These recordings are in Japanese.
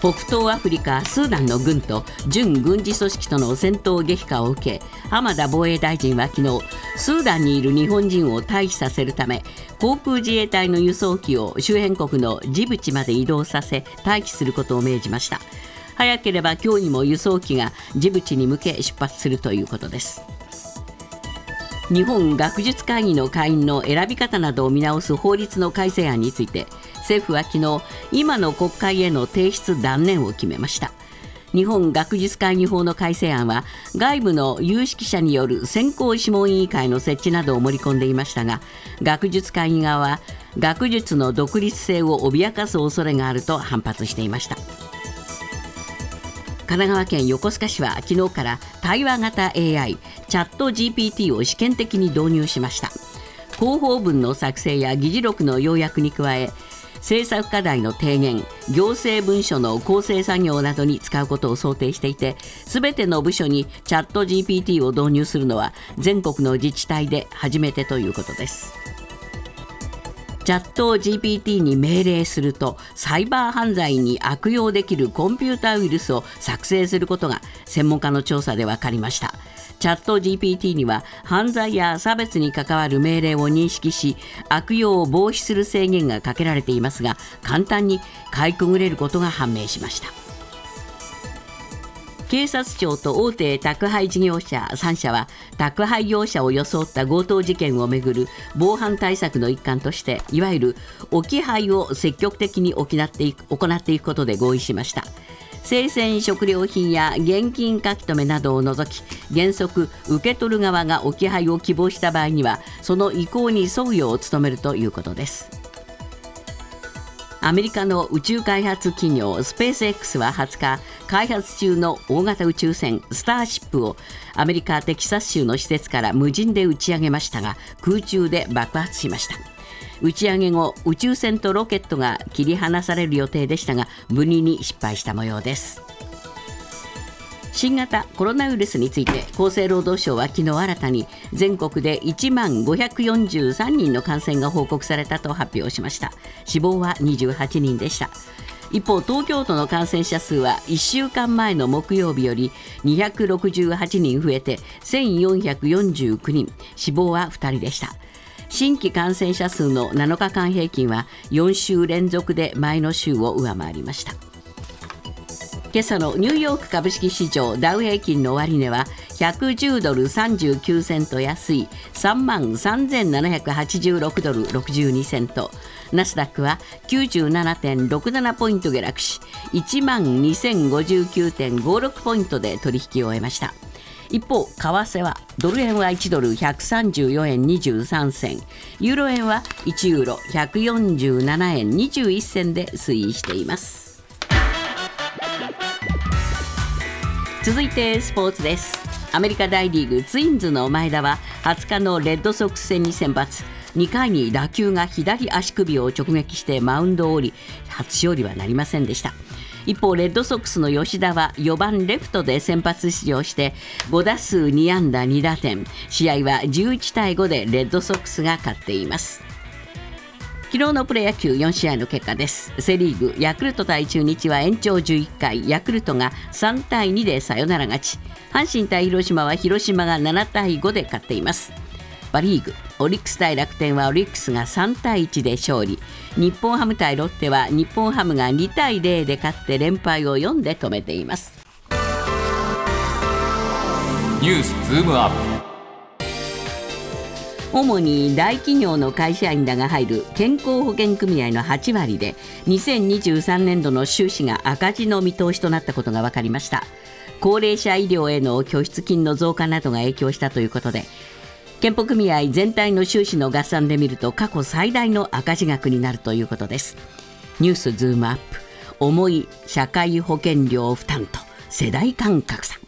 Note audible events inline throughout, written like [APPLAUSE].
北東アフリカスーダンの軍と準軍事組織との戦闘激化を受け浜田防衛大臣は昨日スーダンにいる日本人を退避させるため航空自衛隊の輸送機を周辺国のジブチまで移動させ待機することを命じました。早ければ今日にも輸送機がジブチに向け出発するということです。日本学術会議の会員の選び方などを見直す法律の改正案について政府は昨日今の国会への提出断念を決めました。日本学術会議法の改正案は外部の有識者による選考諮問委員会の設置などを盛り込んでいましたが学術会議側は学術の独立性を脅かす恐れがあると反発していました。神奈川県横須賀市は昨日から対話型 AI チャット GPT を試験的に導入しました。広報文の作成や議事録の要約に加え政策課題の提言行政文書の構成作業などに使うことを想定していてすべての部署にチャット GPT を導入するのは全国の自治体で初めてということです。チャット GPT に命令するとサイバー犯罪に悪用できるコンピュータウイルスを作成することが専門家の調査で分かりました。チャット GPT には犯罪や差別に関わる命令を認識し悪用を防止する制限がかけられていますが簡単にかいくぐれることが判明しました。警察庁と大手宅配事業者3社は宅配業者を装った強盗事件をめぐる防犯対策の一環としていわゆる置き配を積極的に行っていく行っていくことで合意しました。生鮮食料品や現金書留などを除き原則受け取る側が置き配を希望した場合にはその意向に沿うよう努めるということです。アメリカの宇宙開発企業スペース X は20日開発中の大型宇宙船スターシップをアメリカ・テキサス州の施設から無人で打ち上げましたが空中で爆発しました。打ち上げ後宇宙船とロケットが切り離される予定でしたが無理に失敗した模様です。新型コロナウイルスについて厚生労働省は昨日新たに全国で1万543人の感染が報告されたと発表しました。死亡は28人でした。一方東京都の感染者数は1週間前の木曜日より268人増えて1449人。死亡は2人でした。新規感染者数の7日間平均は4週連続で前の週を上回りました。今朝のニューヨーク株式市場ダウ平均の終値は110ドル39セント安い3万3786ドル62セント。ナスダックは97.67ポイント下落し1万2059.56ポイントで取引を終えました。一方為替はドル円は1ドル134円23銭。ユーロ円は1ユーロ147円21銭で推移しています。続いてスポーツです。アメリカ大リーグツインズの前田は20日のレッドソックス戦に先発。2回に打球が左足首を直撃してマウンドを降り初勝利はなりませんでした。一方レッドソックスの吉田は4番レフトで先発出場して5打数2安打2打点。試合は11対5でレッドソックスが勝っています。昨日のプロ野球4試合の結果です。セ・リーグヤクルト対中日は延長11回ヤクルトが3対2でサヨナラ勝ち。阪神対広島は広島が7対5で勝っています。パ・リーグオリックス対楽天はオリックスが3対1で勝利。日本ハム対ロッテは日本ハムが2対0で勝って連敗を4で止めています。ニュースズームアップ。主に大企業の会社員らが入る健康保険組合の8割で2023年度の収支が赤字の見通しとなったことが分かりました。高齢者医療への拠出金の増加などが影響したということで健保組合全体の収支の合算で見ると過去最大の赤字額になるということです。ニュースズームアップ。重い社会保険料負担と世代間格差。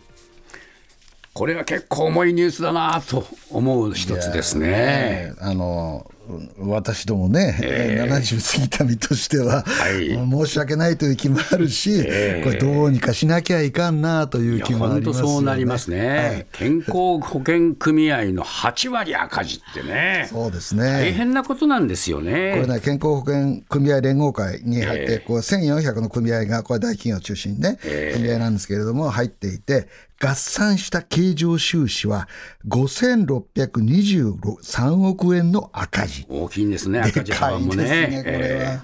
これは結構重いニュースだなと思う一つですね。あの私どもね、えー、70過ぎた身としては、はい、申し訳ないという気もあるし、えー、これ、どうにかしなきゃいかんなという気もあります、ね、そうなりますね、はい、健康保険組合の8割赤字ってね、そうですね。大変なことなんですよね。これね、健康保険組合連合会に入って、えー、こう1400の組合が、これ、大企業を中心にね、えー、組合なんですけれども、入っていて、合算した経常収支は5623億円の赤字。大きいんですね、赤字幅もね。ね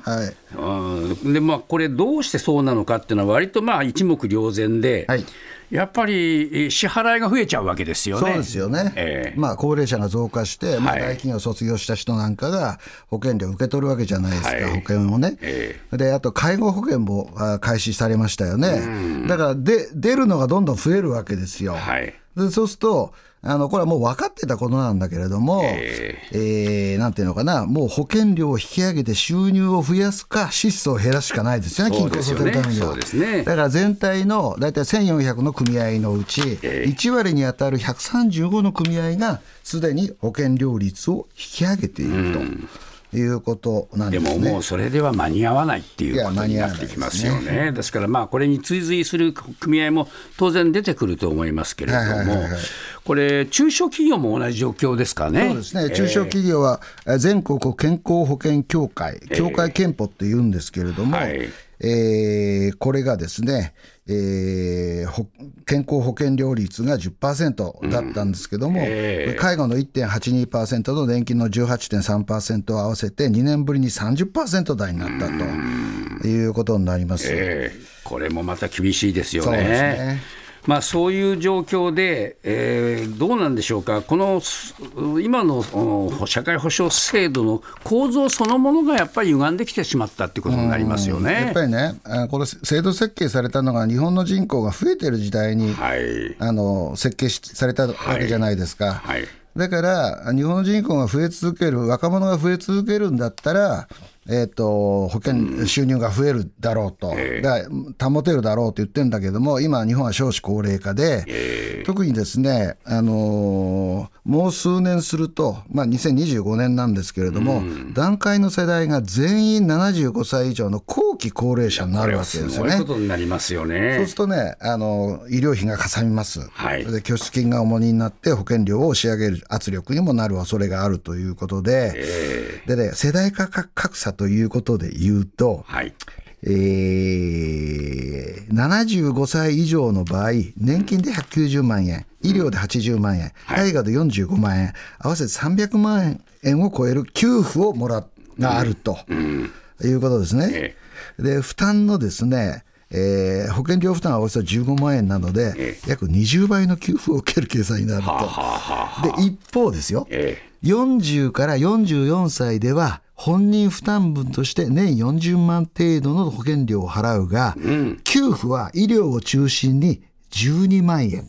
で、まあ、これどうしてそうなのかっていうのは割とまあ一目瞭然で、はい、やっぱり支払いが増えちゃうわけですよね。そうですよね。えー、まあ、高齢者が増加して、まあ、大企業卒業した人なんかが保険料を受け取るわけじゃないですか、はい、保険をね。えー、で、あと介護保険も開始されましたよね。だからで、出るのがどんどん増えるわけですよ。はい、でそうすると、あのこれはもう分かってたことなんだけれども、えー、えー、なんていうのかな、もう保険料を引き上げて収入を増やすか、支出を減らすしかないですよね、均衡させるためには。ね、だから全体の大体1400の組合のうち、1割に当たる135の組合が、すでに保険料率を引き上げていると。うんいうことなんで、ね、ももうそれでは間に合わないっていうことになってきますよね。ですから、まあ、これに追随する組合も当然出てくると思いますけれども、これ、中小企業も同じ状況ですかね。そうですね。中小企業は全国健康保険協会、協会憲法っていうんですけれども、えーはいえー、これがですね、えー、健康保険料率が10%だったんですけども、うん。えー、介護の1.82%と年金の18.3%を合わせて2年ぶりに30%台になったということになります、えー、これもまた厳しいですよね。そうですねまあ、そういう状況で、えー、どうなんでしょうか、この今の社会保障制度の構造そのものがやっぱり歪んできてしまったってことになりますよねやっぱりね、これ、制度設計されたのが、日本の人口が増えてる時代に、はい、あの設計されたわけじゃないですか。はい、はいだから、日本の人口が増え続ける、若者が増え続けるんだったら、えーと、保険収入が増えるだろうと、えー、保てるだろうと言ってるんだけども、今、日本は少子高齢化で、えー、特にですね、あのー、もう数年すると、まあ、2025年なんですけれども、うん、段階の世代が全員75歳以上の後期高齢者になるわけですよね。そういうことになりますよね。そうするとね、あの医療費がかさみます、はい、で拠出金が重荷になって、保険料を押し上げる圧力にもなる恐れがあるということで、え。ー、でね、世代価格差ということで言うと、はい、えー、75歳以上の場合、年金で190万円、医療で80万円、介護で45万円、合わせて300万円を超える給付をもらがあると、いうことですね。で、負担のですね、えー、保険料負担はおよそ15万円なので、約20倍の給付を受ける計算になると。で、一方ですよ、40から44歳では、本人負担分として年40万程度の保険料を払うが、うん、給付は医療を中心に12万円。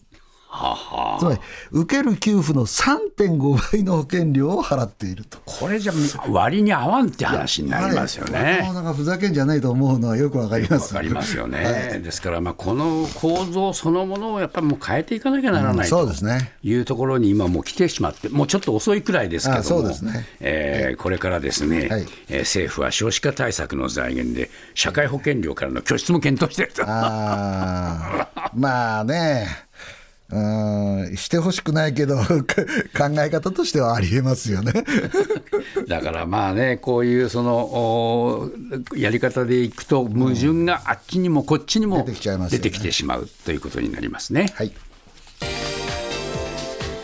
ははつまり、受ける給付の3.5倍の保険料を払っていると。これじゃ割に合わんって話になりますよね。なかなかふざけんじゃないと思うのはよくわかります。わかりますよね。はい、ですから、まあ、この構造そのものをやっぱりもう変えていかなきゃならない、うん、そうですね。いうところに今もう来てしまって、もうちょっと遅いくらいですけども、えー、これからですね、はい、えー、政府は少子化対策の財源で、社会保険料からの拠出も検討してると。あまあね。うんしてほしくないけど [LAUGHS] 考え方としてはありえますよね [LAUGHS] だからまあねこういうそのやり方でいくと矛盾があっちにもこっちにも出てきてしまうということになりますね。はい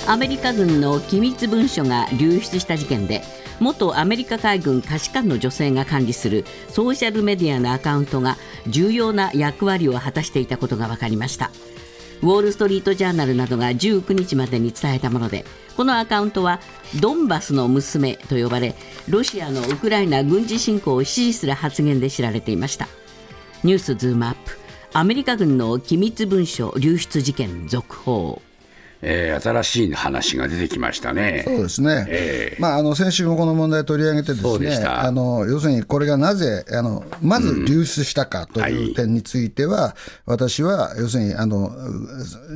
アメリカ軍の機密文書が流出した事件で元アメリカ海軍下士官の女性が管理するソーシャルメディアのアカウントが重要な役割を果たしていたことが分かりました。ウォール・ストリート・ジャーナルなどが19日までに伝えたものでこのアカウントはドンバスの娘と呼ばれロシアのウクライナ軍事侵攻を支持する発言で知られていました。ニュースズームアップ。アメリカ軍の機密文書流出事件続報。えー、新しい話が出てきましたね。そうですね、えー、まあ、あの先週もこの問題取り上げてですね、あの要するにこれがなぜあの、まず流出したかという点については、うんはい、私は要するにあの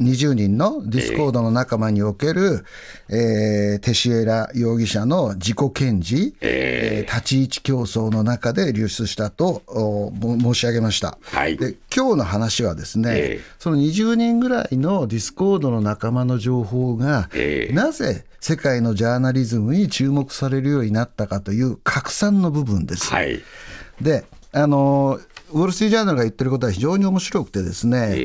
20人のディスコードの仲間における、えー、えー、テシェイラ容疑者の自己顕示、えー、立ち位置競争の中で流出したと申し上げました。はい、で今日の話はですね、えー、その20人ぐらいのディスコードの仲間の情報が、えー、なぜ世界のジャーナリズムに注目されるようになったかという拡散の部分です。はい、であのウォール・ストリート・ジャーナルが言ってることは非常に面白くてですね、え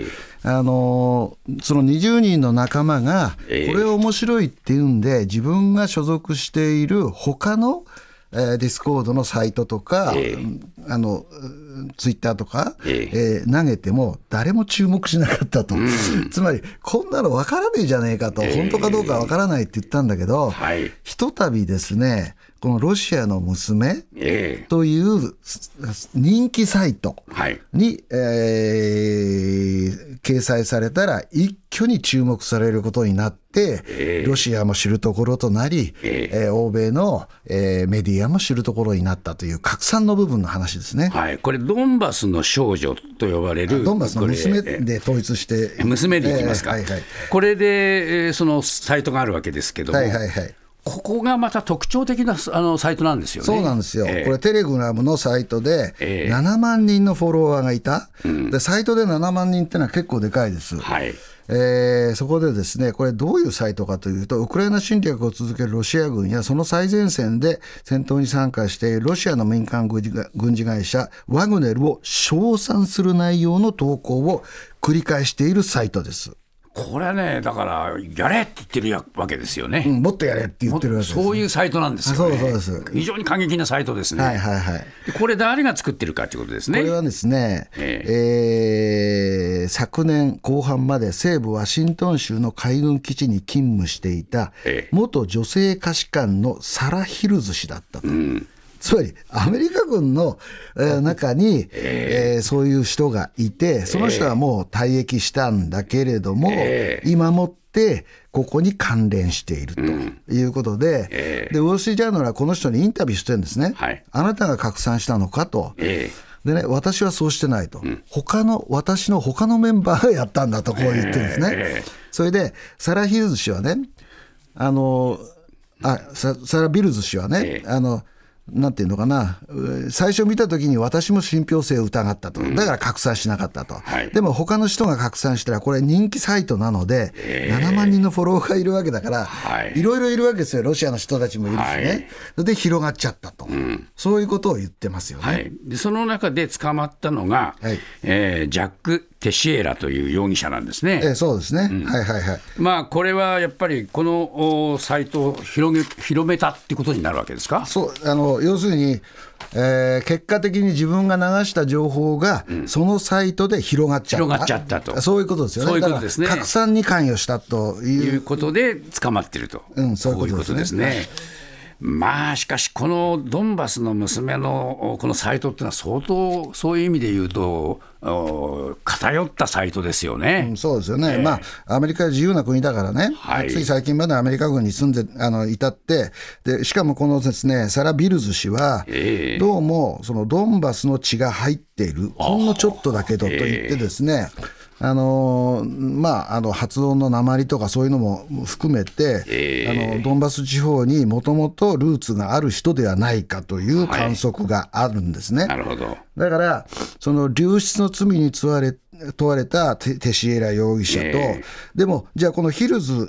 ー、あのその20人の仲間がこれ面白いっていうんで自分が所属している他のえー、ディスコードのサイトとか、えー、あのツイッターとか、えー、えー、投げても誰も注目しなかったと、うん、つまりこんなの分からねえじゃねえかと、えー、本当かどうか分からないって言ったんだけど、はい、ひとたびですねこのロシアの娘という人気サイトに、えー、掲載されたら一挙に注目されることになって、ロシアも知るところとなり、えー、欧米の、えー、メディアも知るところになったという拡散の部分の話ですね、はい、これ、ドンバスの少女と呼ばれる、ドンバスの娘で統一して、娘でいきますか、えーはいはい、これで、えー、そのサイトがあるわけですけども。はいはいはい。ここがまた特徴的なあのサイトなんですよね。そうなんですよ、えー、これ、テレグラムのサイトで、7万人のフォロワーがいた、えー、でサイトで7万人っていうのは結構でかいです。はいえー、そこでですね、これどういうサイトかというと、ウクライナ侵略を続けるロシア軍やその最前線で戦闘に参加しているロシアの民間軍事会社ワグネルを称賛する内容の投稿を繰り返しているサイトです。これはね、だから、やれって言ってるわけですよね、うん、もっとやれって言ってるわけです、ね、そういうサイトなんですよ、ね、そうです非常に過激なサイトですね。はいはいはい、これ、誰が作ってるかということですね。これはですね、えー、えー、昨年後半まで西部ワシントン州の海軍基地に勤務していた、元女性下士官のサラ・ヒルズ氏だったと。うんつまりアメリカ軍の、中に、えー、そういう人がいて、その人はもう退役したんだけれども、今もってここに関連しているということで、でウォール・ストリート・ジャーナルはこの人にインタビューしてるんですね、はい、あなたが拡散したのかと。でね、私はそうしてないと、うん、他の私の他のメンバーがやったんだとこう言ってるんですね。えー、それで、サラ・ヒルズ氏はね、あのあサラ・ビルズ氏はね、えー、あのなんていうのかな、最初見たときに私も信憑性を疑ったと、だから拡散しなかったと、はい、でも他の人が拡散したら、これ、人気サイトなので、えー、7万人のフォロワーがいるわけだから、い。ろいろいるわけですよ、ロシアの人たちもいるしね、はい、で広がっちゃったと、うん、そういうことを言ってますよね。はい、でその中で捕まったのが、はい。えー、ジャック・テシエラという容疑者なんですね。えー、そうですね、うん、はいはいはい。まあ、これはやっぱり、このサイトを広げ広めたってことになるわけですか？そうあの要するに、えー、結果的に自分が流した情報が、うん、そのサイトで広がっちゃった。広がっちゃったと。そういうことですよね。そういうことですね。拡散に関与したということで捕まってると。うん、そういうことですね。まあしかし、このドンバスの娘のこのサイトっていうのは、相当そういう意味で言うと、偏ったサイトですよね、うん、そうですよね、えー、まあ、アメリカは自由な国だからね、はい、つい最近までアメリカ軍に住んであのいたって、でしかもこのですねサラ・ビルズ氏は、えー、どうもそのドンバスの血が入っている、ほんのちょっとだけどと言ってですね、えーあのまあ、あの発音の鉛とかそういうのも含めて、えー、あのドンバス地方にもともとルーツがある人ではないかという観測があるんですね。はい、なるほど。だから、その流出の罪に問われ問われたテシエラ容疑者と、えー、でも、じゃあ、このヒルズ、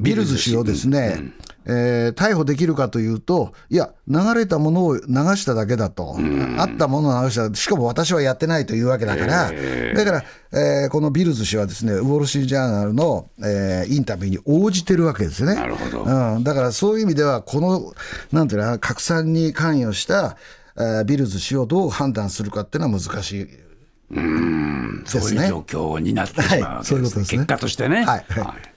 ビルズ氏をですね、うんえー、逮捕できるかというと、いや、流れたものを流しただけだと、あったものを流した、しかも私はやってないというわけだから、えー、だから、えー、このビルズ氏はですね、ウォール・シー・ジャーナルの、えー、インタビューに応じてるわけですね。なるほど。うん、だからそういう意味では、この、なんていうの、拡散に関与した、えー、ビルズ氏をどう判断するかっていうのは難しい。うん、そういう状況になってしまうわけです、ね、はい、そういうことですね。結果としてね。はい、はい